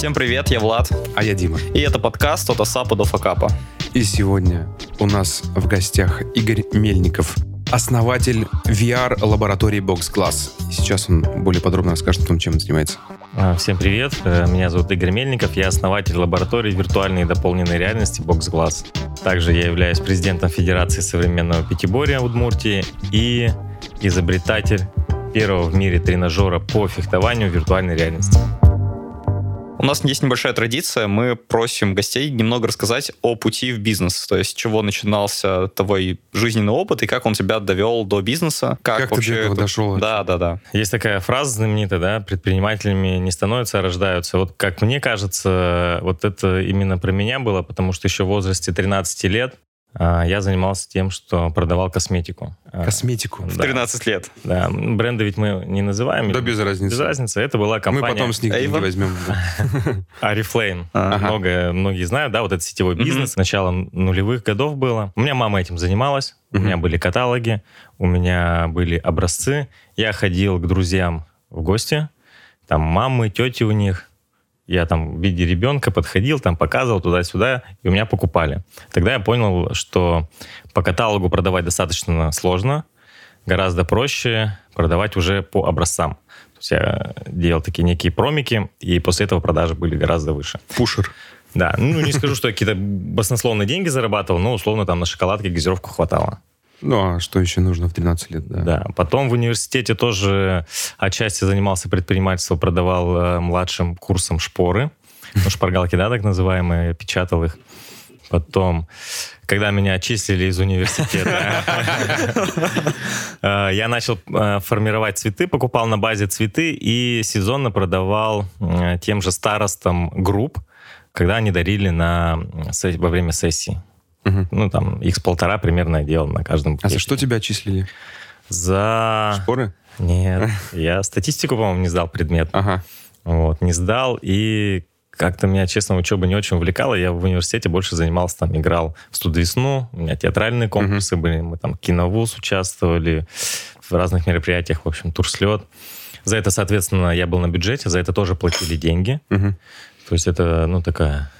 Всем привет, я Влад. А я Дима. И это подкаст от АСАПа до Факапа. И сегодня у нас в гостях Игорь Мельников, основатель VR-лаборатории Box Glass. Сейчас он более подробно расскажет о том, чем он занимается. А, всем привет, э, меня зовут Игорь Мельников, я основатель лаборатории виртуальной и дополненной реальности Box Glass. Также я являюсь президентом Федерации современного пятиборья Удмуртии и изобретатель первого в мире тренажера по фехтованию в виртуальной реальности. У нас есть небольшая традиция. Мы просим гостей немного рассказать о пути в бизнес. То есть, с чего начинался твой жизненный опыт и как он тебя довел до бизнеса. Как, как вообще ты до этого это... дошел? Да, да, да. Есть такая фраза знаменитая, да, предпринимателями не становятся, а рождаются. Вот как мне кажется, вот это именно про меня было, потому что еще в возрасте 13 лет я занимался тем, что продавал косметику. А, косметику? В 13 да. лет? Да. Бренды ведь мы не называем. Да без разницы. Без разницы. Это была компания... Мы потом с них деньги возьмем. Арифлейм. Много, многие знают, да, вот этот сетевой бизнес. Начало нулевых годов было. У меня мама этим занималась. У меня были каталоги, у меня были образцы. Я ходил к друзьям в гости. Там мамы, тети у них я там в виде ребенка подходил, там показывал туда-сюда, и у меня покупали. Тогда я понял, что по каталогу продавать достаточно сложно, гораздо проще продавать уже по образцам. То есть я делал такие некие промики, и после этого продажи были гораздо выше. Пушер. Да, ну не скажу, что я какие-то баснословные деньги зарабатывал, но условно там на шоколадке газировку хватало. Ну, а что еще нужно в 13 лет, да? Да. Потом в университете тоже отчасти занимался предпринимательством, продавал э, младшим курсом шпоры. Ну, шпаргалки, да, так называемые, печатал их. Потом, когда меня отчислили из университета, э, я начал э, формировать цветы, покупал на базе цветы и сезонно продавал э, тем же старостам групп, когда они дарили на, во время сессии. Угу. Ну, там, x полтора примерно я делал на каждом. А за что тебя отчислили? За... Шпоры? Нет. Я статистику, по-моему, не сдал предмет. Ага. Вот, не сдал. И как-то меня, честно, учеба не очень увлекала. Я в университете больше занимался, там, играл в студвесну, у меня театральные конкурсы угу. были, мы там киновуз участвовали, в разных мероприятиях, в общем, турслет. За это, соответственно, я был на бюджете, за это тоже платили деньги. Угу. То есть это, ну, такая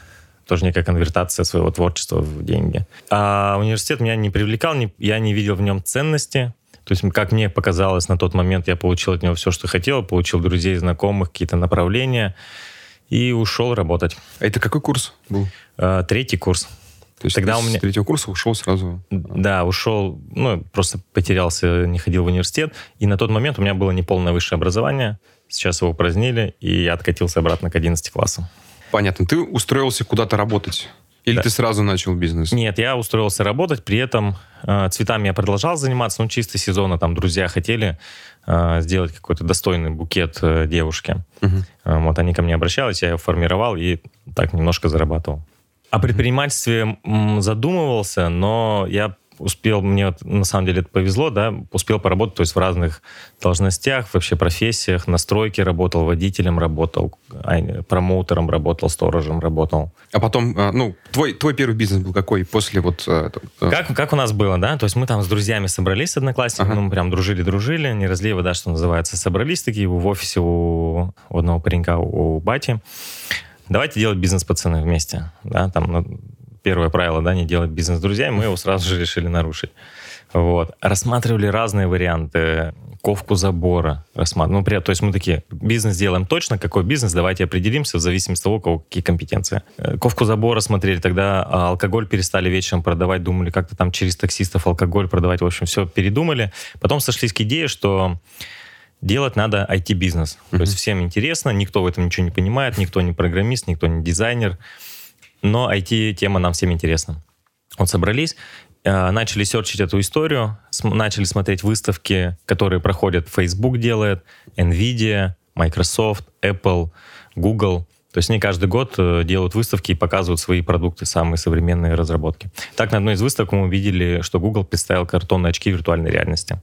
тоже некая конвертация своего творчества в деньги. А университет меня не привлекал, не, я не видел в нем ценности. То есть, как мне показалось, на тот момент я получил от него все, что хотел, получил друзей, знакомых, какие-то направления и ушел работать. А это какой курс был? А, третий курс. То есть Тогда у меня... с третьего курса ушел сразу? Да, ушел, ну, просто потерялся, не ходил в университет. И на тот момент у меня было неполное высшее образование. Сейчас его упразднили, и я откатился обратно к 11 классам. Понятно. Ты устроился куда-то работать? Или да. ты сразу начал бизнес? Нет, я устроился работать, при этом э, цветами я продолжал заниматься, ну, чисто сезонно, там, друзья хотели э, сделать какой-то достойный букет э, девушке. Угу. Э, вот они ко мне обращались, я его формировал и так немножко зарабатывал. О предпринимательстве задумывался, но я успел, мне на самом деле это повезло, да, успел поработать, то есть в разных должностях, вообще профессиях, на стройке работал, водителем работал, промоутером работал, сторожем работал. А потом, а, ну, твой, твой первый бизнес был какой после вот... Э, как, как у нас было, да, то есть мы там с друзьями собрались, с одноклассниками, ага. ну, мы прям дружили-дружили, не разлей вода, что называется, собрались такие в офисе у, у одного паренька, у бати, давайте делать бизнес, пацаны, вместе, да, там, ну, первое правило, да, не делать бизнес с друзьями, мы его сразу же решили нарушить. Вот. Рассматривали разные варианты. Ковку забора рассматривали. Ну, при, то есть мы такие, бизнес делаем точно, какой бизнес, давайте определимся в зависимости от того, у кого какие компетенции. Э, ковку забора смотрели, тогда а, алкоголь перестали вечером продавать, думали как-то там через таксистов алкоголь продавать. В общем, все передумали. Потом сошлись к идее, что делать надо IT-бизнес. Mm-hmm. То есть всем интересно, никто в этом ничего не понимает, никто не программист, никто не дизайнер но IT-тема нам всем интересна. Вот собрались, э, начали серчить эту историю, начали смотреть выставки, которые проходят Facebook делает, Nvidia, Microsoft, Apple, Google. То есть они каждый год э, делают выставки и показывают свои продукты, самые современные разработки. Так, на одной из выставок мы увидели, что Google представил картонные очки виртуальной реальности.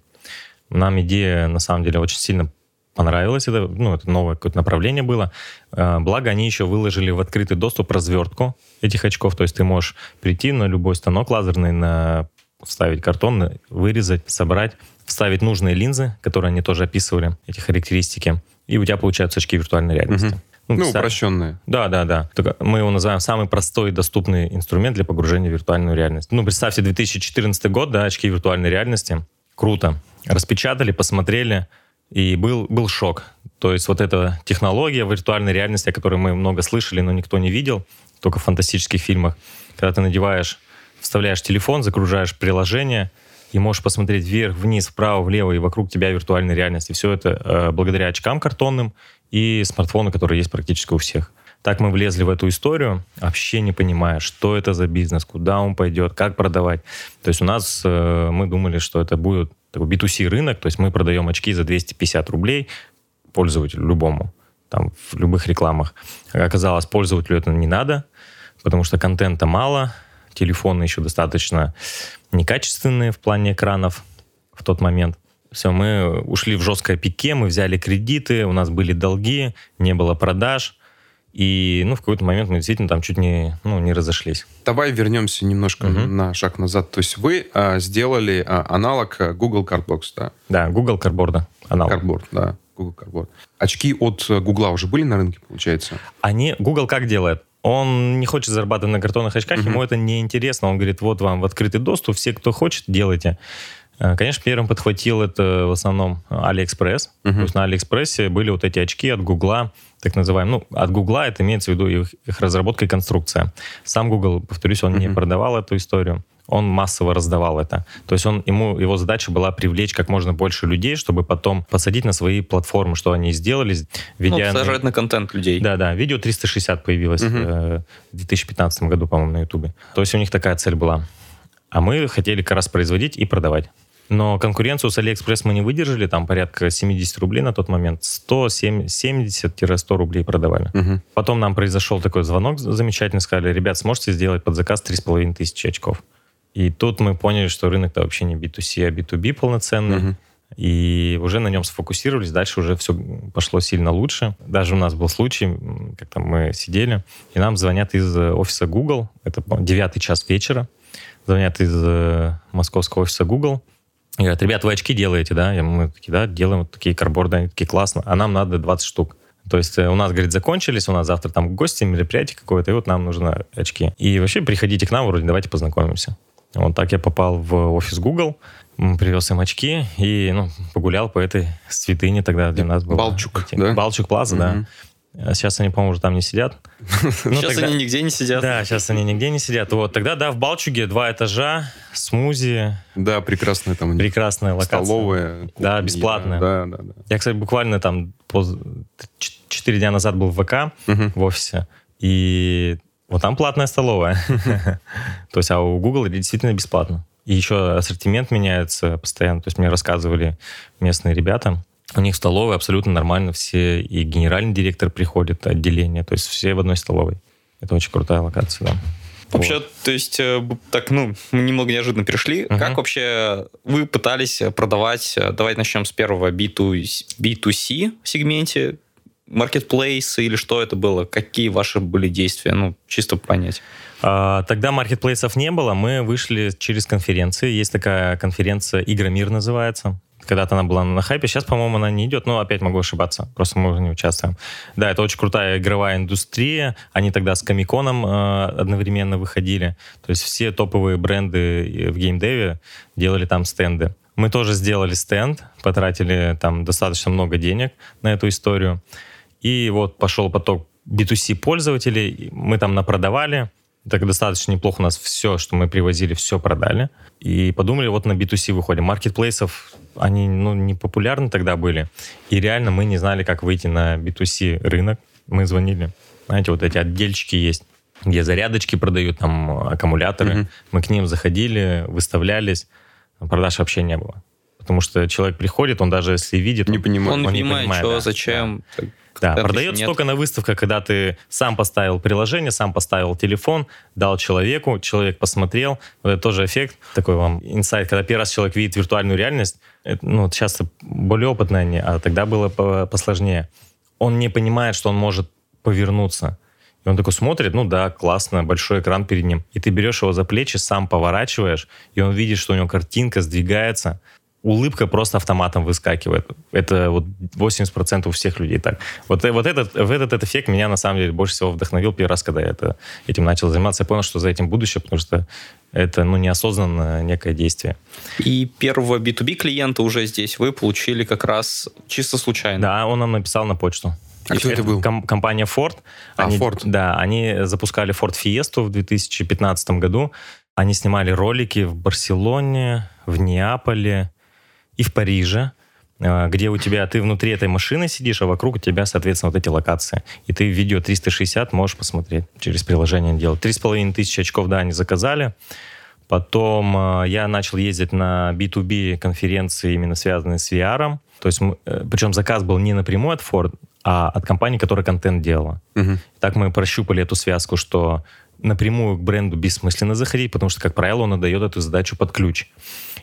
Нам идея, на самом деле, очень сильно понравилось это, ну, это новое какое-то направление было. А, благо, они еще выложили в открытый доступ развертку этих очков, то есть ты можешь прийти на любой станок лазерный, на вставить картон, вырезать, собрать, вставить нужные линзы, которые они тоже описывали, эти характеристики, и у тебя получаются очки виртуальной реальности. Угу. Ну, ну упрощенные. Да, да, да. Только мы его называем самый простой и доступный инструмент для погружения в виртуальную реальность. Ну, представьте, 2014 год, да, очки виртуальной реальности. Круто. Распечатали, посмотрели, и был, был шок. То есть вот эта технология виртуальной реальности, о которой мы много слышали, но никто не видел, только в фантастических фильмах, когда ты надеваешь, вставляешь телефон, загружаешь приложение, и можешь посмотреть вверх, вниз, вправо, влево, и вокруг тебя виртуальная реальность. И все это э, благодаря очкам картонным и смартфону, который есть практически у всех. Так мы влезли в эту историю, вообще не понимая, что это за бизнес, куда он пойдет, как продавать. То есть у нас, э, мы думали, что это будет такой B2C рынок, то есть мы продаем очки за 250 рублей пользователю любому, там, в любых рекламах. Оказалось, пользователю это не надо, потому что контента мало, телефоны еще достаточно некачественные в плане экранов в тот момент. Все, мы ушли в жесткое пике, мы взяли кредиты, у нас были долги, не было продаж. И ну, в какой-то момент мы действительно там чуть не, ну, не разошлись. Давай вернемся немножко угу. на шаг назад. То есть вы а, сделали а, аналог а, Google Cardbox, да? Да, Google Cardboard. Аналог. Cardboard, да. Google Cardboard. Очки от Google уже были на рынке, получается? Они, Google как делает? Он не хочет зарабатывать на картонных очках, угу. ему это не интересно. Он говорит, вот вам в открытый доступ, все, кто хочет, делайте. Э, конечно, первым подхватил это в основном AliExpress. Uh-huh. То есть на AliExpress были вот эти очки от Гугла, так называемые. Ну, от Гугла это имеется в виду их, их разработка и конструкция. Сам Google, повторюсь, он uh-huh. не продавал эту историю. Он массово раздавал это. То есть он, ему, его задача была привлечь как можно больше людей, чтобы потом посадить на свои платформы, что они сделали. Видя ну, сажать на... контент людей. Да-да, видео 360 появилось э, в 2015 году, по-моему, на Ютубе. То есть у них такая цель была. А мы хотели как раз производить и продавать. Но конкуренцию с Алиэкспресс мы не выдержали, там порядка 70 рублей на тот момент, 170-100 рублей продавали. Угу. Потом нам произошел такой звонок замечательный, сказали, ребят, сможете сделать под заказ 3,5 тысячи очков. И тут мы поняли, что рынок-то вообще не B2C, а B2B полноценный. Угу. И уже на нем сфокусировались, дальше уже все пошло сильно лучше. Даже у нас был случай, как там мы сидели, и нам звонят из офиса Google, это девятый час вечера, звонят из э, московского офиса Google, и говорят, ребят, вы очки делаете, да? И мы такие, да, делаем вот такие карборды, они такие классно, а нам надо 20 штук. То есть э, у нас, говорит, закончились, у нас завтра там гости, мероприятие какое-то, и вот нам нужны очки. И вообще приходите к нам, вроде давайте познакомимся. Вот так я попал в офис Google, привез им очки и ну, погулял по этой святыне тогда для нас. Балчук, эти, да? Балчук Плаза, угу. да. А сейчас они, по-моему, уже там не сидят. Ну, сейчас тогда... они нигде не сидят. Да, сейчас они нигде не сидят. Вот, тогда, да, в Балчуге два этажа, смузи. Да, прекрасная там. Прекрасная локация. Столовая. Кухня, да, бесплатная. Да, да, да. Я, кстати, буквально там четыре дня назад был в ВК в офисе, и вот там платная столовая. То есть, а у Google действительно бесплатно. И еще ассортимент меняется постоянно. То есть мне рассказывали местные ребята, у них столовая абсолютно нормально, все, и генеральный директор приходит, отделение, то есть все в одной столовой. Это очень крутая локация, да. Вообще, вот. то есть, э, так, ну, мы немного неожиданно перешли. Uh-huh. Как вообще вы пытались продавать, э, давайте начнем с первого B2, B2C сегменте, маркетплейсы или что это было? Какие ваши были действия? Ну, чисто понять. А, тогда маркетплейсов не было, мы вышли через конференции. Есть такая конференция «Игромир» называется. Когда-то она была на хайпе, сейчас, по-моему, она не идет, но опять могу ошибаться, просто мы уже не участвуем. Да, это очень крутая игровая индустрия, они тогда с Комиконом э, одновременно выходили, то есть все топовые бренды в геймдеве делали там стенды. Мы тоже сделали стенд, потратили там достаточно много денег на эту историю, и вот пошел поток B2C пользователей, мы там напродавали, так достаточно неплохо у нас все, что мы привозили, все продали. И подумали, вот на B2C выходим. Маркетплейсов, они ну, не популярны тогда были. И реально мы не знали, как выйти на B2C рынок. Мы звонили. Знаете, вот эти отдельчики есть, где зарядочки продают, там аккумуляторы. Угу. Мы к ним заходили, выставлялись. Продаж вообще не было. Потому что человек приходит, он даже если видит... Не понимает. Он, он не понимает, понимает что, да, зачем. Да. Да, продается только на выставках, когда ты сам поставил приложение, сам поставил телефон, дал человеку, человек посмотрел. Вот это тоже эффект, такой вам инсайт, когда первый раз человек видит виртуальную реальность. Это, ну, сейчас более опытные они, а тогда было посложнее. Он не понимает, что он может повернуться. И он такой смотрит, ну да, классно, большой экран перед ним. И ты берешь его за плечи, сам поворачиваешь, и он видит, что у него картинка сдвигается. Улыбка просто автоматом выскакивает. Это вот 80% у всех людей так. Вот, э, вот этот, в этот, этот эффект меня на самом деле больше всего вдохновил первый раз, когда я это, этим начал заниматься. Я понял, что за этим будущее, потому что это ну, неосознанное некое действие. И первого B2B клиента уже здесь вы получили как раз чисто случайно. Да, он нам написал на почту. А кто это был? Ком- компания Ford. А, они, Ford. Да, они запускали Ford Fiesta в 2015 году. Они снимали ролики в Барселоне, в Неаполе и в Париже, э, где у тебя, ты внутри этой машины сидишь, а вокруг у тебя, соответственно, вот эти локации. И ты видео 360 можешь посмотреть через приложение делать. Три с половиной тысячи очков, да, они заказали. Потом э, я начал ездить на B2B конференции, именно связанные с VR. То есть, э, причем заказ был не напрямую от Ford, а от компании, которая контент делала. Мгм. Так мы прощупали эту связку, что напрямую к бренду бессмысленно заходить, потому что, как правило, он отдает эту задачу под ключ.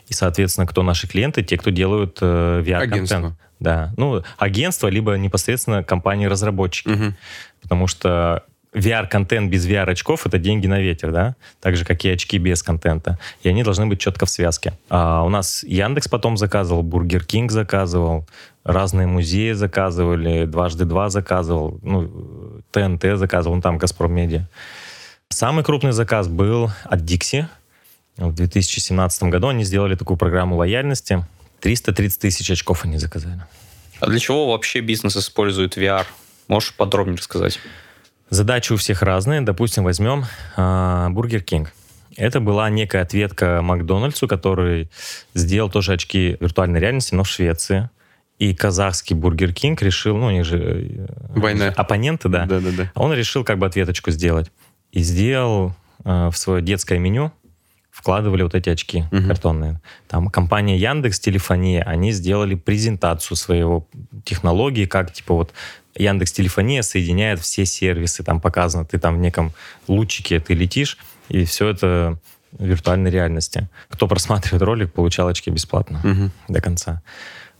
И, соответственно, кто наши клиенты? Те, кто делают э, VR-контент. Агентство. Да. Ну, агентство, либо непосредственно компании-разработчики. Мгм. Потому что VR-контент без VR-очков — это деньги на ветер, да? Так же, как и очки без контента. И они должны быть четко в связке. А у нас Яндекс потом заказывал, Бургер Кинг заказывал, разные музеи заказывали, дважды два заказывал, ну, ТНТ заказывал, ну, там Газпром Медиа. Самый крупный заказ был от Дикси. В 2017 году они сделали такую программу лояльности. 330 тысяч очков они заказали. А для чего вообще бизнес использует VR? Можешь подробнее рассказать? Задачи у всех разные. Допустим, возьмем а, Бургер Кинг. Это была некая ответка Макдональдсу, который сделал тоже очки виртуальной реальности, но в Швеции. И казахский Бургер Кинг решил, ну, они же э, Война. оппоненты, да. Да-да-да. А Он решил как бы ответочку сделать. И сделал э, в свое детское меню, вкладывали вот эти очки Мгм. картонные. Там компания Яндекс Телефония, они сделали презентацию своего технологии, как типа вот Яндекс Телефония соединяет все сервисы, там показано, ты там в неком лучике ты летишь, и все это в виртуальной реальности. Кто просматривает ролик, получал очки бесплатно Мгм. до конца.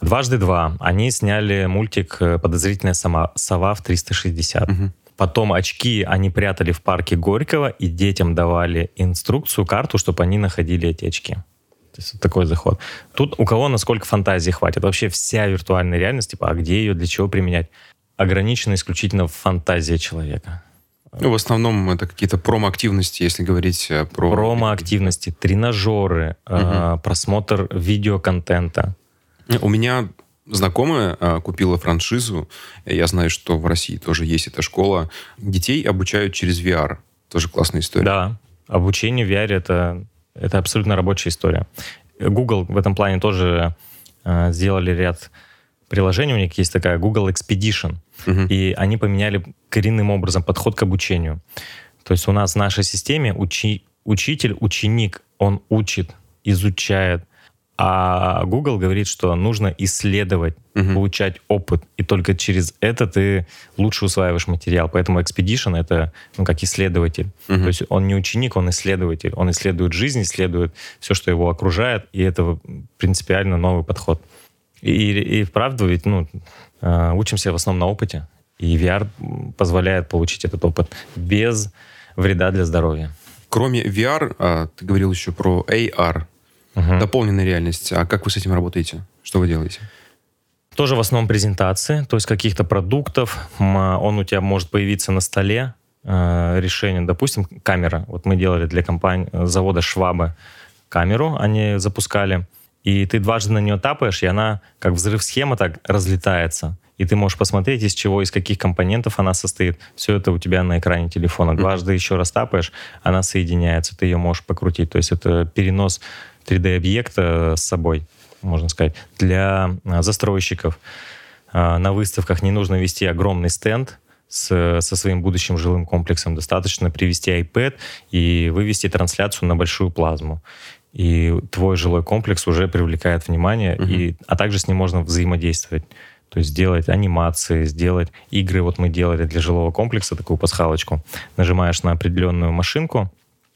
Дважды два. Они сняли мультик э, «Подозрительная сама, сова» в 360. Мгм. Потом очки они прятали в парке Горького и детям давали инструкцию, карту, чтобы они находили эти очки. То есть вот такой заход. Тут у кого насколько фантазии хватит. Вообще вся виртуальная реальность, типа, а где ее, для чего применять, ограничена исключительно фантазия человека. Ну, в основном это какие-то промо-активности, если говорить э, про... Промо-активности, тренажеры, э, просмотр видеоконтента. У меня знакомая а, купила франшизу. Я знаю, что в России тоже есть эта школа. Детей обучают через VR. Тоже классная история. Да, обучение в VR это, это абсолютно рабочая история. Google в этом плане тоже э, сделали ряд приложений. У них есть такая Google Expedition. Мгм. И они поменяли коренным образом подход к обучению. То есть у нас в нашей системе учи- учитель, ученик, он учит, изучает. А Google говорит, что нужно исследовать, Мгм. получать опыт, и только через это ты лучше усваиваешь материал. Поэтому Expedition — это ну, как исследователь. Мгм. То есть он не ученик, он исследователь. Он исследует жизнь, исследует все, что его окружает, и это принципиально новый подход. И, и, и вправду ведь ну, э, учимся в основном на опыте, и VR позволяет получить этот опыт без вреда для здоровья. Кроме VR, а, ты говорил еще про AR, Мгм. дополненная реальность. А как вы с этим работаете? Что вы делаете? Тоже в основном презентации, то есть каких-то продуктов. М, Он у тебя может появиться на столе, э, решение. Допустим, камера. Вот мы делали для компании, завода Швабы камеру, они запускали. И ты дважды на нее тапаешь, и она, как взрыв-схема, так разлетается. И ты можешь посмотреть, из чего, из каких компонентов она состоит. Все это у тебя на экране телефона. Дважды еще раз тапаешь, она соединяется, ты ее можешь покрутить. То есть это перенос 3D-объекта с собой, можно сказать, для а, застройщиков. А, На выставках не нужно вести огромный стенд с, со своим будущим жилым комплексом. Достаточно привести iPad и вывести трансляцию на большую плазму. И твой жилой комплекс уже привлекает внимание, Мгм. и, а также с ним можно взаимодействовать. То есть сделать анимации, сделать игры. Вот мы делали для жилого комплекса такую пасхалочку. Нажимаешь на определенную машинку,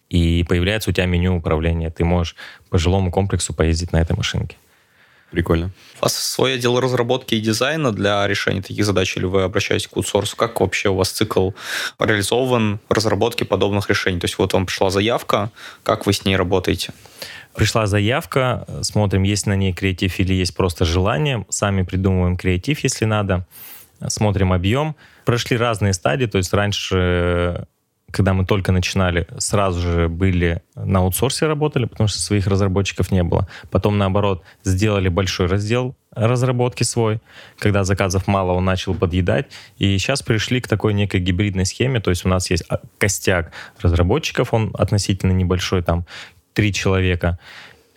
и появляется у тебя меню управления. Ты можешь по жилому комплексу поездить на этой машинке. Прикольно. У вас свой отдел разработки и дизайна для решения таких задач, или вы обращаетесь к аутсорсу? Как вообще у вас цикл реализован разработки подобных решений? То есть вот вам пришла заявка, как вы с ней работаете? Пришла заявка, смотрим, есть на ней креатив или есть просто желание. Сами придумываем креатив, если надо. Смотрим объем. Прошли разные стадии, то есть раньше когда мы только начинали, сразу же были на аутсорсе работали, потому что своих разработчиков не было. Потом, наоборот, сделали большой раздел разработки свой. Когда заказов мало, он начал подъедать. И сейчас пришли к такой некой гибридной схеме. То есть у нас есть а, костяк разработчиков, он относительно небольшой, там, три человека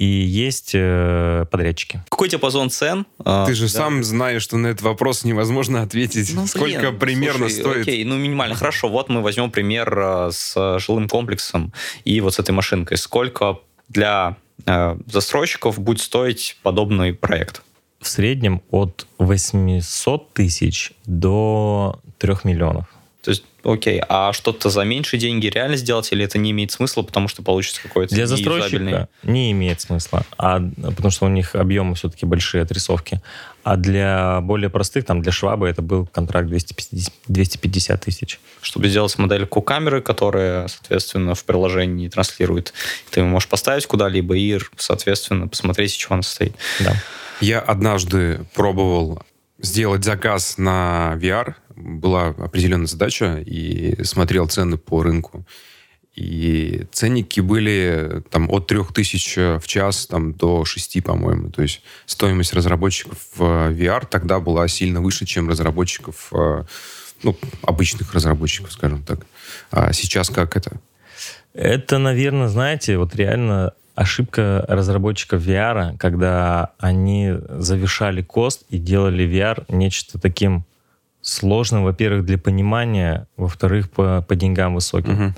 и есть э, подрядчики. Какой диапазон цен? А, Ты же да. сам знаешь, что на этот вопрос невозможно ответить. Ну, Сколько блин, примерно слушай, стоит? Окей, ну минимально. Хорошо, вот мы возьмем пример э, с жилым комплексом и вот с этой машинкой. Сколько для э, застройщиков будет стоить подобный проект? В среднем от 800 тысяч до 3 миллионов. То есть, окей, а что-то за меньшие деньги реально сделать, или это не имеет смысла, потому что получится какой-то Для застройщика не имеет смысла, а, потому что у них объемы все-таки большие отрисовки. А для более простых, там, для Швабы это был контракт 250, 250 тысяч. Чтобы сделать модель Q-камеры, которая, соответственно, в приложении транслирует, ты можешь поставить куда-либо и, соответственно, посмотреть, из чего она состоит. Да. Я однажды пробовал сделать заказ на VR, была определенная задача, и смотрел цены по рынку. И ценники были там от 3000 в час там, до 6, по-моему. То есть стоимость разработчиков VR тогда была сильно выше, чем разработчиков, э, ну, обычных разработчиков, скажем так. А сейчас как это? Это, наверное, знаете, вот реально ошибка разработчиков VR, когда они завершали кост и делали VR нечто таким сложным, во-первых, для понимания, во-вторых, по, по деньгам высоким.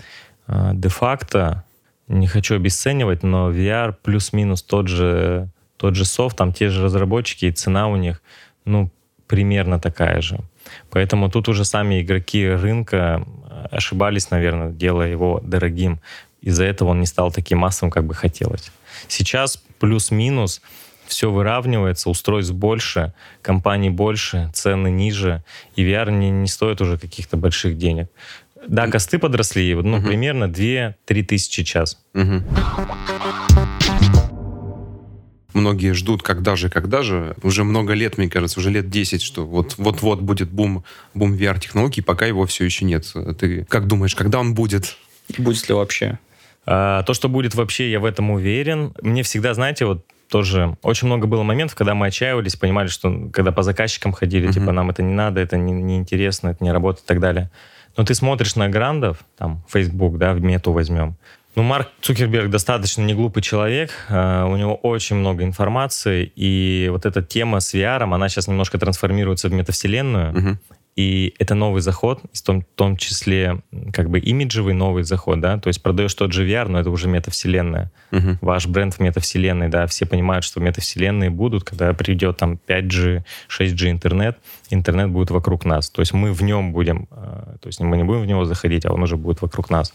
Uh-huh. Де-факто, не хочу обесценивать, но VR плюс-минус тот же, тот же софт, там те же разработчики, и цена у них, ну, примерно такая же. Поэтому тут уже сами игроки рынка ошибались, наверное, делая его дорогим из-за этого он не стал таким массовым, как бы хотелось. Сейчас плюс-минус все выравнивается, устройств больше, компаний больше, цены ниже, и VR не, не стоит уже каких-то больших денег. Да, косты подросли, ну, угу. примерно 2-3 тысячи час. Угу. Многие ждут, когда же, когда же. Уже много лет, мне кажется, уже лет 10, что вот, вот-вот будет бум, бум VR-технологий, пока его все еще нет. Ты как думаешь, когда он будет? Будет ли вообще? А, то, что будет вообще, я в этом уверен. Мне всегда, знаете, вот тоже очень много было моментов, когда мы отчаивались, понимали, что когда по заказчикам ходили, mm-hmm. типа, нам это не надо, это не, неинтересно, это не работает и так далее. Но ты смотришь на грандов, там, Facebook, да, в мету возьмем. Ну, Марк Цукерберг достаточно не глупый человек, uh, у него очень много информации, и вот эта тема с VR, она сейчас немножко трансформируется в метавселенную, uh-huh. И это новый заход, в том, в том числе как бы имиджевый новый заход, да, то есть продаешь тот же VR, но это уже метавселенная. Uh-huh. Ваш бренд в метавселенной, да, все понимают, что метавселенные будут, когда придет там 5G, 6G интернет, интернет будет вокруг нас. То есть мы в нем будем, э, то есть мы не будем в него заходить, а он уже будет вокруг нас.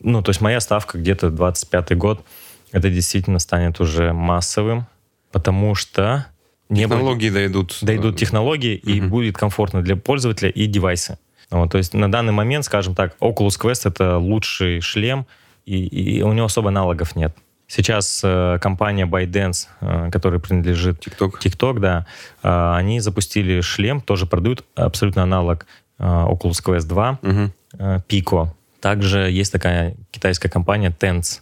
Ну, то есть моя ставка где-то 25 год, это действительно станет уже массовым, потому что не технологии будет, дойдут. Дойдут технологии, угу. и будет комфортно для пользователя и девайсы. Вот, то есть на данный момент, скажем так, Oculus Quest это лучший шлем, и, и у него особо аналогов нет. Сейчас э, компания ByteDance, э, которая принадлежит TikTok, TikTok да, э, они запустили шлем, тоже продают абсолютно аналог э, Oculus Quest 2, угу. э, Pico. Также есть такая китайская компания Tense,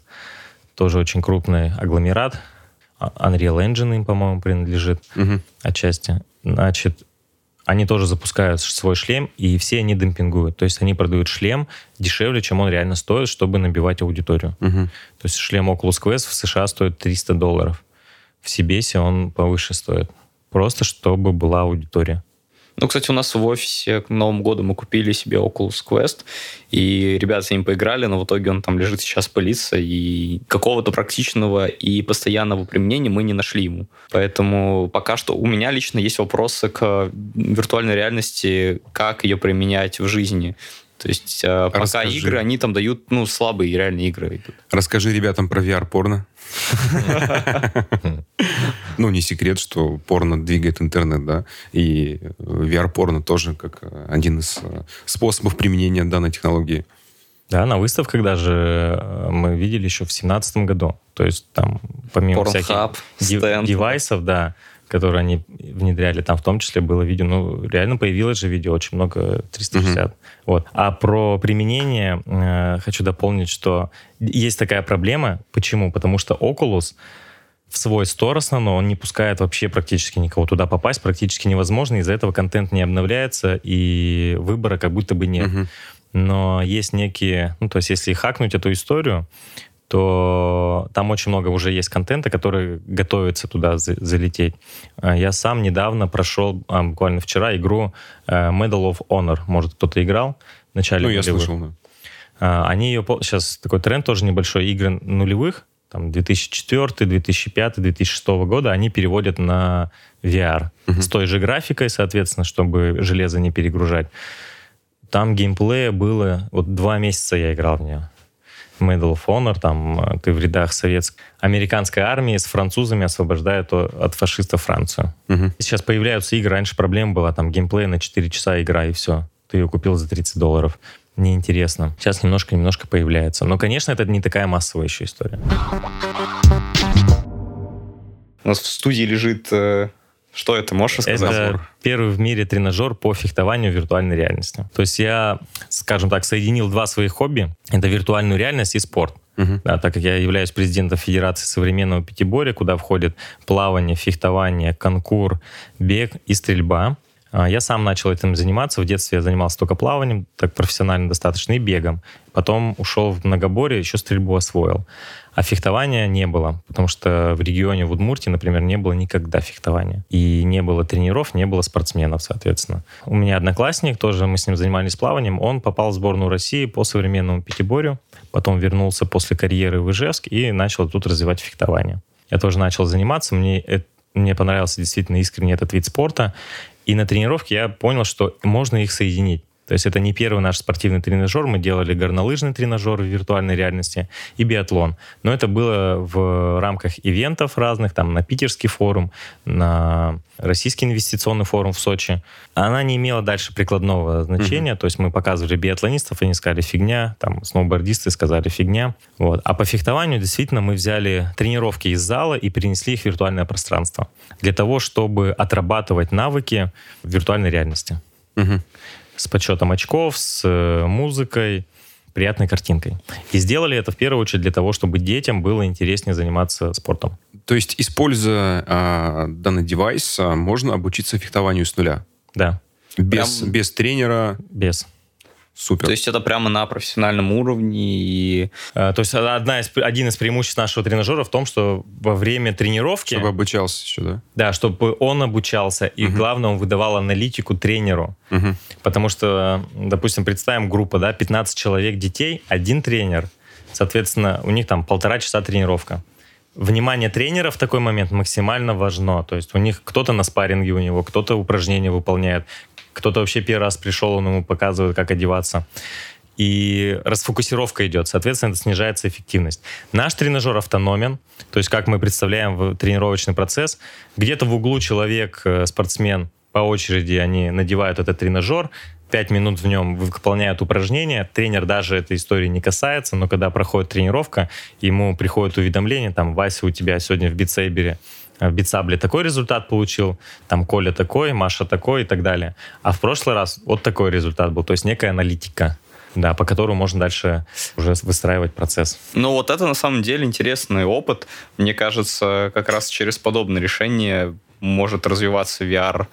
тоже очень крупный агломерат, Unreal Engine им, по-моему, принадлежит угу. отчасти. Значит, они тоже запускают свой шлем, и все они демпингуют. То есть они продают шлем дешевле, чем он реально стоит, чтобы набивать аудиторию. Угу. То есть шлем Oculus Quest в США стоит 300 долларов. В Сибесе он повыше стоит. Просто чтобы была аудитория. Ну, кстати, у нас в офисе к Новому году мы купили себе Oculus Quest, и ребята с ним поиграли, но в итоге он там лежит сейчас пылиться, и какого-то практичного и постоянного применения мы не нашли ему. Поэтому пока что у меня лично есть вопросы к виртуальной реальности, как ее применять в жизни. То есть э, пока Расскажи. игры, они там дают, ну, слабые реальные игры. Расскажи ребятам про VR-порно. Ну, не секрет, что порно двигает интернет, да, и VR-порно тоже как один из э, способов применения данной технологии. Да, на выставках даже э, мы видели еще в семнадцатом году. То есть там помимо Pornhub, всяких дев- стенд. девайсов, да, которые они внедряли, там в том числе было видео, ну, реально появилось же видео, очень много, 360. Вот. А про применение э, хочу дополнить, что есть такая проблема. Почему? Потому что Oculus в свой стор основной, он не пускает вообще практически никого туда попасть, практически невозможно, из-за этого контент не обновляется, и выбора как будто бы нет. Мгм. Но есть некие, ну, то есть если хакнуть эту историю, то там очень много уже есть контента, который готовится туда за- залететь. А Я сам недавно прошел, а, буквально вчера, игру э, Medal of Honor. Может, кто-то играл в начале Ну, я нулевых. слышал, да. А, Они ее... Сейчас такой тренд тоже небольшой. Игры нулевых, там 2004, 2005, 2006 года, они переводят на VR. С той же графикой, соответственно, чтобы железо не перегружать. Там геймплея было... Вот два месяца я играл в нее. Medal of Honor, там э, ты в рядах советской... Американской армии с французами освобождают о- от фашистов Францию. Мгм. Сейчас появляются игры. Раньше проблема была, там геймплей на 4 часа игра, и все. Ты ее купил за 30 долларов. Неинтересно. Сейчас немножко-немножко появляется. Но, конечно, это не такая массовая еще история. У нас в студии лежит... э, Что это, можешь рассказать? Это первый в мире тренажер по фехтованию в виртуальной реальности. То есть я, скажем так, соединил два своих хобби. Это виртуальную реальность и спорт. Мгм. Да, так как я являюсь президентом Федерации современного пятиборья, куда входит плавание, фехтование, конкур, бег и стрельба. А, Я сам начал этим заниматься. В детстве я занимался только плаванием, так профессионально достаточно, и бегом. Потом ушел в многоборье, еще стрельбу освоил. А фехтования не было, потому что в регионе в Удмуртии, например, не было никогда фехтования. И не было тренеров, не было спортсменов, соответственно. У меня одноклассник, тоже мы с ним занимались плаванием, он попал в сборную России по современному пятиборью, потом вернулся после карьеры в Ижевск и начал тут развивать фехтование. Я тоже начал заниматься, мне, э- мне понравился действительно искренне этот вид спорта, и на тренировке я понял, что можно их соединить. То есть это не первый наш спортивный тренажер. Мы делали горнолыжный тренажер в виртуальной реальности и биатлон. Но это было в рамках ивентов разных, там на Питерский форум, на Российский инвестиционный форум в Сочи. Она не имела дальше прикладного значения. То есть мы показывали биатлонистов, они сказали фигня, там сноубордисты сказали фигня. Вот. А по фехтованию действительно мы взяли тренировки из зала и перенесли их в виртуальное пространство для того, чтобы отрабатывать навыки в виртуальной реальности Мгм. С подсчетом очков, с э, музыкой, приятной картинкой. И сделали это в первую очередь для того, чтобы детям было интереснее заниматься спортом. То есть, используя а, данный девайс, можно обучиться фехтованию с нуля? Да, Без, Прям- без тренера? без. Супер. То есть это прямо на профессиональном уровне и... Э, То есть одна из, один из преимуществ нашего тренажера в том, что во время тренировки, Чтобы обучался еще, да? да, чтобы он обучался, и главное, он выдавал аналитику тренеру. Мгм. Потому что, допустим, представим группа, да, 15 человек детей, один тренер. Соответственно, у них там полтора часа тренировка. Внимание тренера в такой момент максимально важно. То есть у них кто-то на спарринге у него, кто-то упражнения выполняет, кто-то вообще первый раз пришел, он ему показывает, как одеваться. И расфокусировка идет, соответственно, это снижается эффективность. Наш тренажер автономен, то есть как мы представляем тренировочный процесс, где-то в углу человек, э, спортсмен, по очереди они надевают этот тренажер, пять минут в нем выполняют упражнения, тренер даже этой истории не касается, но когда проходит тренировка, ему приходит уведомление, там, Вася, у тебя сегодня в битсейбере в битсабле такой результат получил, там Коля такой, Маша такой и так далее. А в прошлый раз вот такой результат был, то есть некая аналитика, да, по которому можно дальше уже выстраивать процесс. Ну вот это на самом деле интересный опыт. Мне кажется, как раз через подобное решение может развиваться VR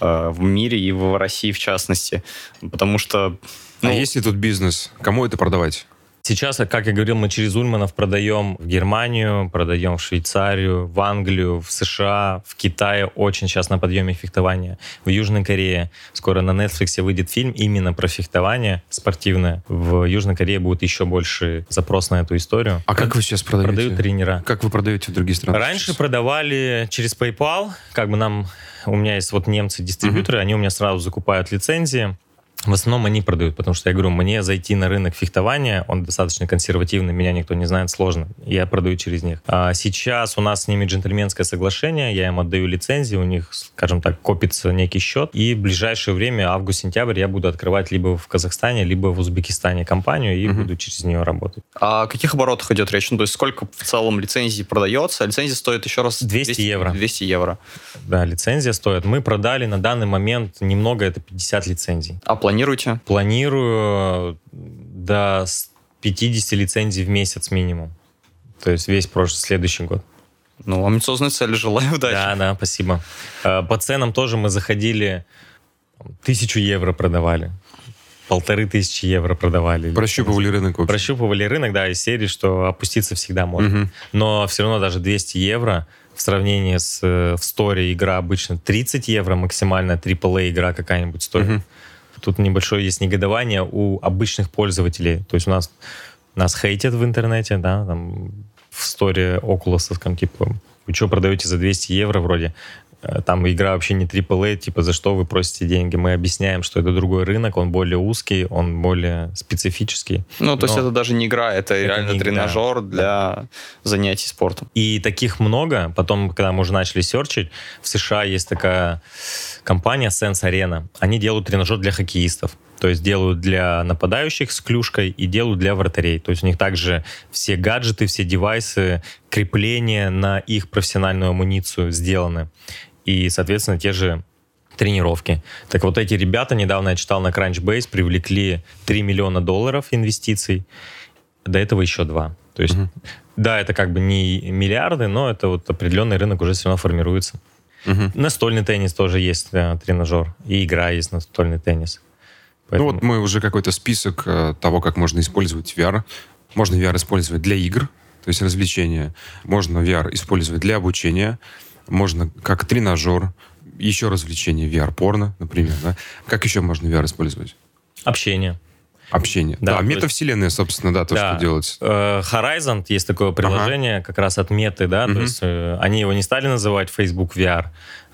э, в мире и в России в частности. Потому что... ну, а есть ли тут бизнес? Кому это продавать? Сейчас, как я говорил, мы через Ульманов продаем в Германию, продаем в Швейцарию, в Англию, в США, в Китае очень сейчас на подъеме фехтования, в Южной Корее. Скоро на Netflix выйдет фильм именно про фехтование спортивное. В Южной Корее будет еще больше запрос на эту историю. А как вы сейчас продаете? Продают тренера. Как вы продаете в другие страны? Раньше сейчас? продавали через PayPal, как бы нам, у меня есть вот немцы-дистрибьюторы, они у меня сразу закупают лицензии, В основном они продают, потому что я говорю, мне зайти на рынок фехтования, он достаточно консервативный, меня никто не знает, сложно. Я продаю через них. А сейчас у нас с ними джентльменское соглашение, я им отдаю лицензии, у них, скажем так, копится некий счет, и в ближайшее время, август-сентябрь, я буду открывать либо в Казахстане, либо в Узбекистане компанию, и угу. буду через нее работать. А о каких оборотах идет речь? Ну, то есть сколько в целом лицензий продается? Лицензия стоит еще раз... 200, 200 евро. 200 евро. Да, лицензия стоит. Мы продали на данный момент немного, это 50 лицензий. А планируете? Планирую до 50 лицензий в месяц минимум. То есть весь прошлый, следующий год. Ну, амбициозной цели желаю удачи. Да, да, спасибо. А, по ценам тоже мы заходили, тысячу евро продавали полторы тысячи евро продавали. Прощупывали рынок вообще. Прощупывали рынок, да, из серии, что опуститься всегда можно. Угу. Но все равно даже 200 евро в сравнении с э, в сторе игра обычно 30 евро максимально AAA игра какая-нибудь стоит. Угу. Тут небольшое есть негодование у обычных пользователей. То есть у нас нас хейтят в интернете, да, там в сторе Oculus, типа, вы что продаете за 200 евро вроде? Э, там игра вообще не AAA, типа, за что вы просите деньги. Мы объясняем, что это другой рынок, он более узкий, он более специфический. Ну, то есть это даже не игра, это, это реально тренажер для да. занятий спортом. И таких много. Потом, когда мы уже начали серчить, в США есть такая компания Sense Arena. Они делают тренажер для хоккеистов. То есть делают для нападающих с клюшкой и делают для вратарей. То есть у них также все гаджеты, все девайсы, крепления на их профессиональную амуницию сделаны и, соответственно, те же тренировки. Так вот эти ребята, недавно я читал на Crunchbase, привлекли 3 миллиона долларов инвестиций, до этого еще 2. То есть, угу. да, это как бы не миллиарды, но это вот определенный рынок уже все равно формируется. Угу. Настольный теннис тоже есть да, тренажер, и игра есть настольный теннис. Поэтому... Ну вот мы уже какой-то список э, того, как можно использовать VR. Можно VR использовать для игр, то есть развлечения. Можно VR использовать для обучения можно как тренажер, еще развлечение, VR-порно, например, да? Как еще можно VR использовать? Общение. Общение. Да, да метавселенная, есть, собственно, да, то, да. что делать. Э, Horizon, есть такое приложение, ага. как раз от меты, да, угу. то есть э, они его не стали называть Facebook VR,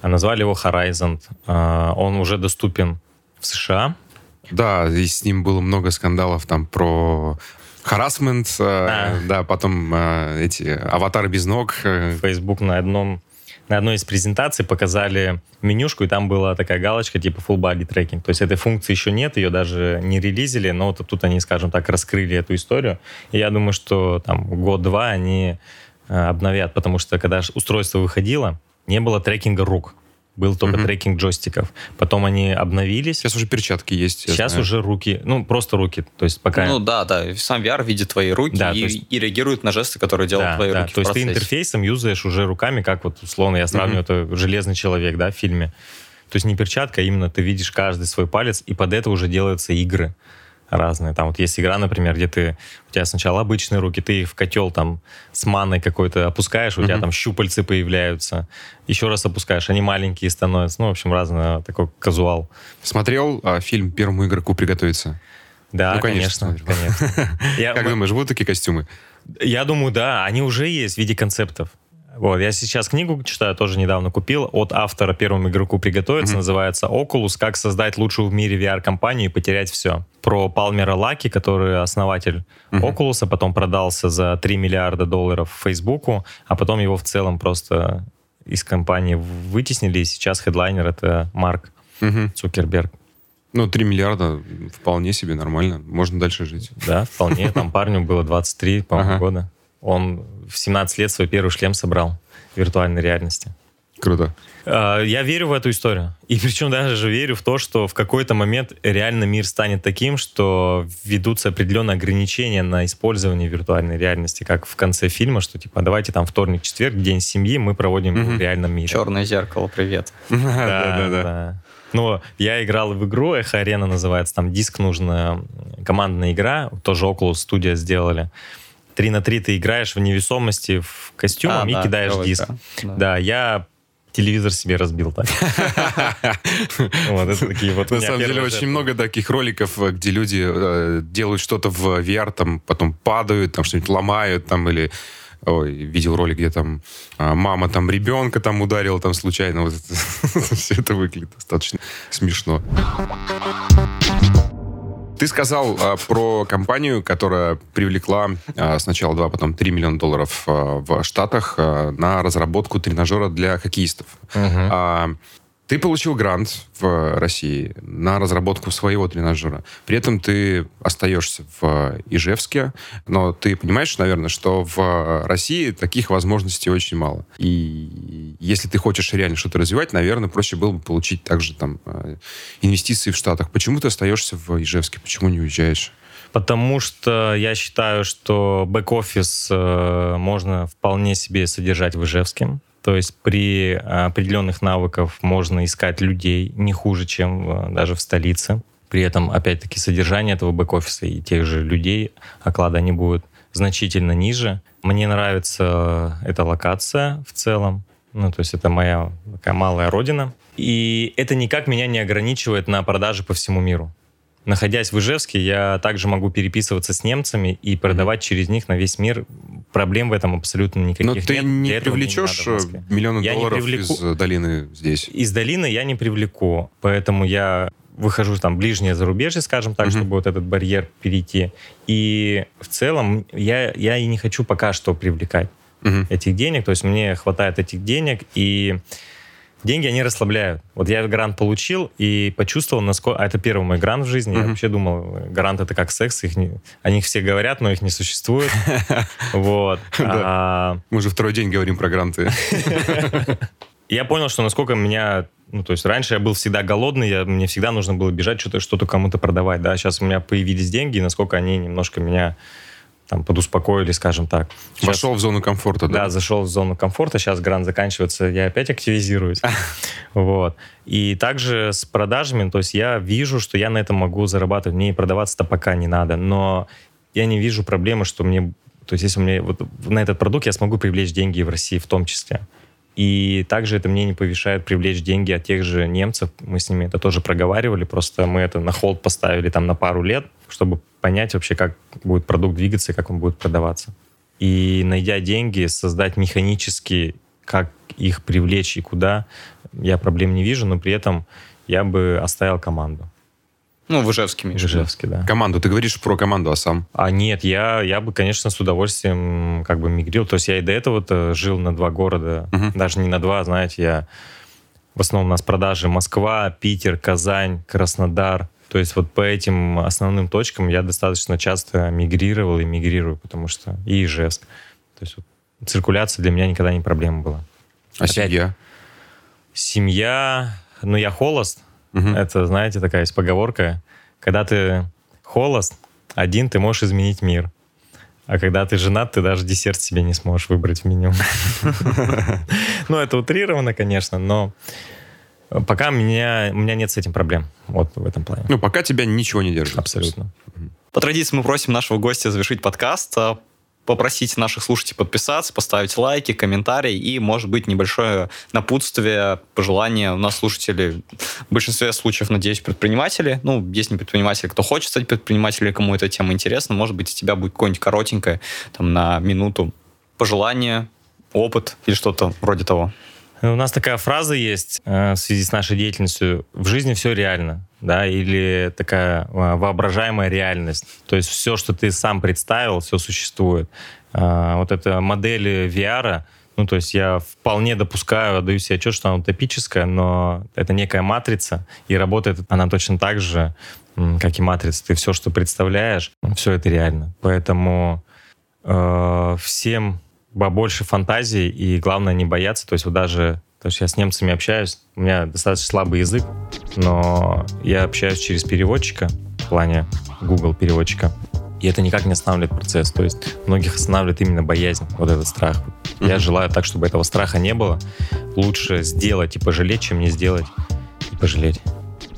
а назвали его Horizon. Э, он уже доступен в США. Да, и с ним было много скандалов там про харасмент, да. да, потом эти аватары без ног. Facebook на одном на одной из презентаций показали менюшку, и там была такая галочка типа full body tracking. То есть этой функции еще нет, ее даже не релизили, но вот тут они, скажем так, раскрыли эту историю. И я думаю, что там год-два они э, обновят, потому что когда устройство выходило, не было трекинга рук был только угу. трекинг джойстиков. Потом они обновились. Сейчас уже перчатки есть. Сейчас знаю. уже руки, ну, просто руки. То есть пока... Ну да, да. Сам VR видит твои руки да, и, есть... и реагирует на жесты, которые делают да, твои да. руки То есть ты интерфейсом юзаешь уже руками, как вот условно я сравниваю, угу. это «Железный человек», да, в фильме. То есть не перчатка, а именно ты видишь каждый свой палец, и под это уже делаются игры разные. Там вот есть игра, например, где ты, у тебя сначала обычные руки, ты их в котел там с маной какой-то опускаешь, у mm-hmm. тебя там щупальцы появляются, еще раз опускаешь, они маленькие становятся. Ну, в общем, разный такой казуал. Смотрел а, фильм «Первому игроку приготовиться»? Да, ну, конечно, конечно. Как думаешь, будут такие костюмы? Я думаю, да, они уже есть в виде концептов. Вот, я сейчас книгу читаю, тоже недавно купил, от автора первому игроку приготовиться, mm-hmm. называется Oculus, как создать лучшую в мире VR-компанию и потерять все. Про Палмера Лаки, который основатель mm-hmm. Oculus, а потом продался за 3 миллиарда долларов Фейсбуку, а потом его в целом просто из компании вытеснили, и сейчас хедлайнер это Марк mm-hmm. Цукерберг. Ну, 3 миллиарда вполне себе нормально. Можно дальше жить. Да, вполне. Там парню было 23, по-моему, года. Он в 17 лет свой первый шлем собрал в виртуальной реальности. Круто. А, я верю в эту историю. И причем даже верю в то, что в какой-то момент реально мир станет таким, что ведутся определенные ограничения на использование виртуальной реальности, как в конце фильма, что типа давайте там вторник, четверг, день семьи мы проводим mm-hmm. в реальном мире. Черное зеркало, привет. Да, да, да. Но я играл в игру, Эхо Арена называется, там диск нужно, командная игра, тоже Oculus студия сделали. 3 на 3 ты играешь в невесомости в костюме а, и да, кидаешь диск. Да. да, я телевизор себе разбил так. Вот, это такие вот На самом деле очень много таких роликов, где люди э, делают что-то в VR, там потом падают, там что-нибудь ломают, там или ой, видел ролик, где там а, мама там ребенка там ударила там случайно. Вот это, все это выглядит достаточно смешно. Ты сказал а, про компанию, которая привлекла а, сначала 2, потом 3 миллиона долларов а, в Штатах а, на разработку тренажера для хоккеистов. Uh-huh. А, ты получил грант в России на разработку своего тренажера. При этом ты остаешься в Ижевске, но ты понимаешь, наверное, что в России таких возможностей очень мало. И если ты хочешь реально что-то развивать, наверное, проще было бы получить также там э, инвестиции в Штатах. Почему ты остаешься в Ижевске? Почему не уезжаешь? Потому что я считаю, что бэк-офис э, можно вполне себе содержать в Ижевске. То есть при определенных навыках можно искать людей не хуже, чем э, даже в столице. При этом, опять-таки, содержание этого бэк-офиса и тех же людей, оклада, они будут значительно ниже. Мне нравится эта локация в целом. Ну, то есть это моя такая малая родина. И это никак меня не ограничивает на продажи по всему миру находясь в Ижевске, я также могу переписываться с немцами и продавать mm-hmm. через них на весь мир. Проблем в этом абсолютно никаких Но ты не привлечешь не миллионы я долларов привлеку... из долины здесь? Из долины я не привлеку, поэтому я выхожу там ближнее зарубежье, скажем так, mm-hmm. чтобы вот этот барьер перейти. И в целом я, я и не хочу пока что привлекать mm-hmm. этих денег, то есть мне хватает этих денег, и деньги, они расслабляют. Вот я грант получил и почувствовал, насколько... А это первый мой грант в жизни. Mm-hmm. Я вообще думал, грант это как секс. Их не... О них все говорят, но их не существует. Вот. А Мы же второй день говорим про гранты. Я понял, что насколько меня... Ну, то есть раньше я был всегда голодный, я, мне всегда нужно было бежать, что-то что кому-то продавать, да. Сейчас у меня появились деньги, и насколько они немножко меня там подуспокоили, скажем так. Сейчас, Вошел в зону комфорта, да? Да, зашел в зону комфорта. Сейчас грант заканчивается, я опять активизируюсь. Вот. И также с продажами, то есть я вижу, что я на этом могу зарабатывать. Мне продаваться-то пока не надо, но я не вижу проблемы, что мне... То есть если меня вот на этот продукт я смогу привлечь деньги в России в том числе. И также это мне не повышает привлечь деньги от тех же немцев. Мы с ними это тоже проговаривали, просто мы это на холд поставили там на пару лет, чтобы понять вообще, как будет продукт двигаться и как он будет продаваться. И найдя деньги, создать механически, как их привлечь и куда, я проблем не вижу, но при этом я бы оставил команду. Ну, в Ижевске, В Ижевске, да. Команду. Ты говоришь про команду, а сам? А нет, я, я бы, конечно, с удовольствием как бы мигрил. То есть я и до этого жил на два города. Угу. Даже не на два, знаете, я... В основном у нас продажи Москва, Питер, Казань, Краснодар. То есть вот по этим основным точкам я достаточно часто мигрировал и мигрирую, потому что... И Ижевск. То есть вот, циркуляция для меня никогда не проблема была. А Опять, семья? Семья... Ну, я холост, Угу. Это, знаете, такая есть поговорка. Когда ты холост, один ты можешь изменить мир. А когда ты женат, ты даже десерт себе не сможешь выбрать в меню. Ну, это утрировано, конечно, но пока меня, у меня нет с этим проблем. Вот в этом плане. Ну, пока тебя ничего не держит. Абсолютно. По традиции мы просим нашего гостя завершить подкаст а попросить наших слушателей подписаться, поставить лайки, комментарии и, может быть, небольшое напутствие, пожелание. У нас слушатели в большинстве случаев, надеюсь, предприниматели. Ну, есть не предприниматели, кто хочет стать предпринимателем, кому эта тема интересна, может быть, у тебя будет какое-нибудь коротенькое, там, на минуту пожелание, опыт или что-то вроде того. У нас такая фраза есть э, в связи с нашей деятельностью. В жизни все реально, да, или такая э, воображаемая реальность. То есть все, что ты сам представил, все существует. Э, вот эта модель VR, ну, то есть я вполне допускаю, отдаю себе отчет, что она утопическая, но это некая матрица, и работает она точно так же, как и матрица. Ты все, что представляешь, все это реально. Поэтому э, всем побольше фантазии и, главное, не бояться. То есть вот даже, то есть я с немцами общаюсь, у меня достаточно слабый язык, но я общаюсь через переводчика, в плане Google переводчика, и это никак не останавливает процесс. То есть многих останавливает именно боязнь, вот этот страх. Mm-hmm. Я желаю так, чтобы этого страха не было. Лучше сделать и пожалеть, чем не сделать и пожалеть.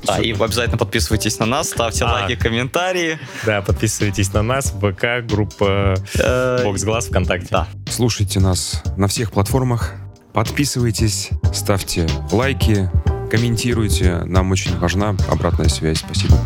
Да, и обязательно подписывайтесь на нас, ставьте а, лайки, комментарии. Да, подписывайтесь на нас, ВК, группа Бокс Глаз ВКонтакте. Да. Слушайте нас на всех платформах, подписывайтесь, ставьте лайки, комментируйте. Нам очень важна обратная связь. Спасибо.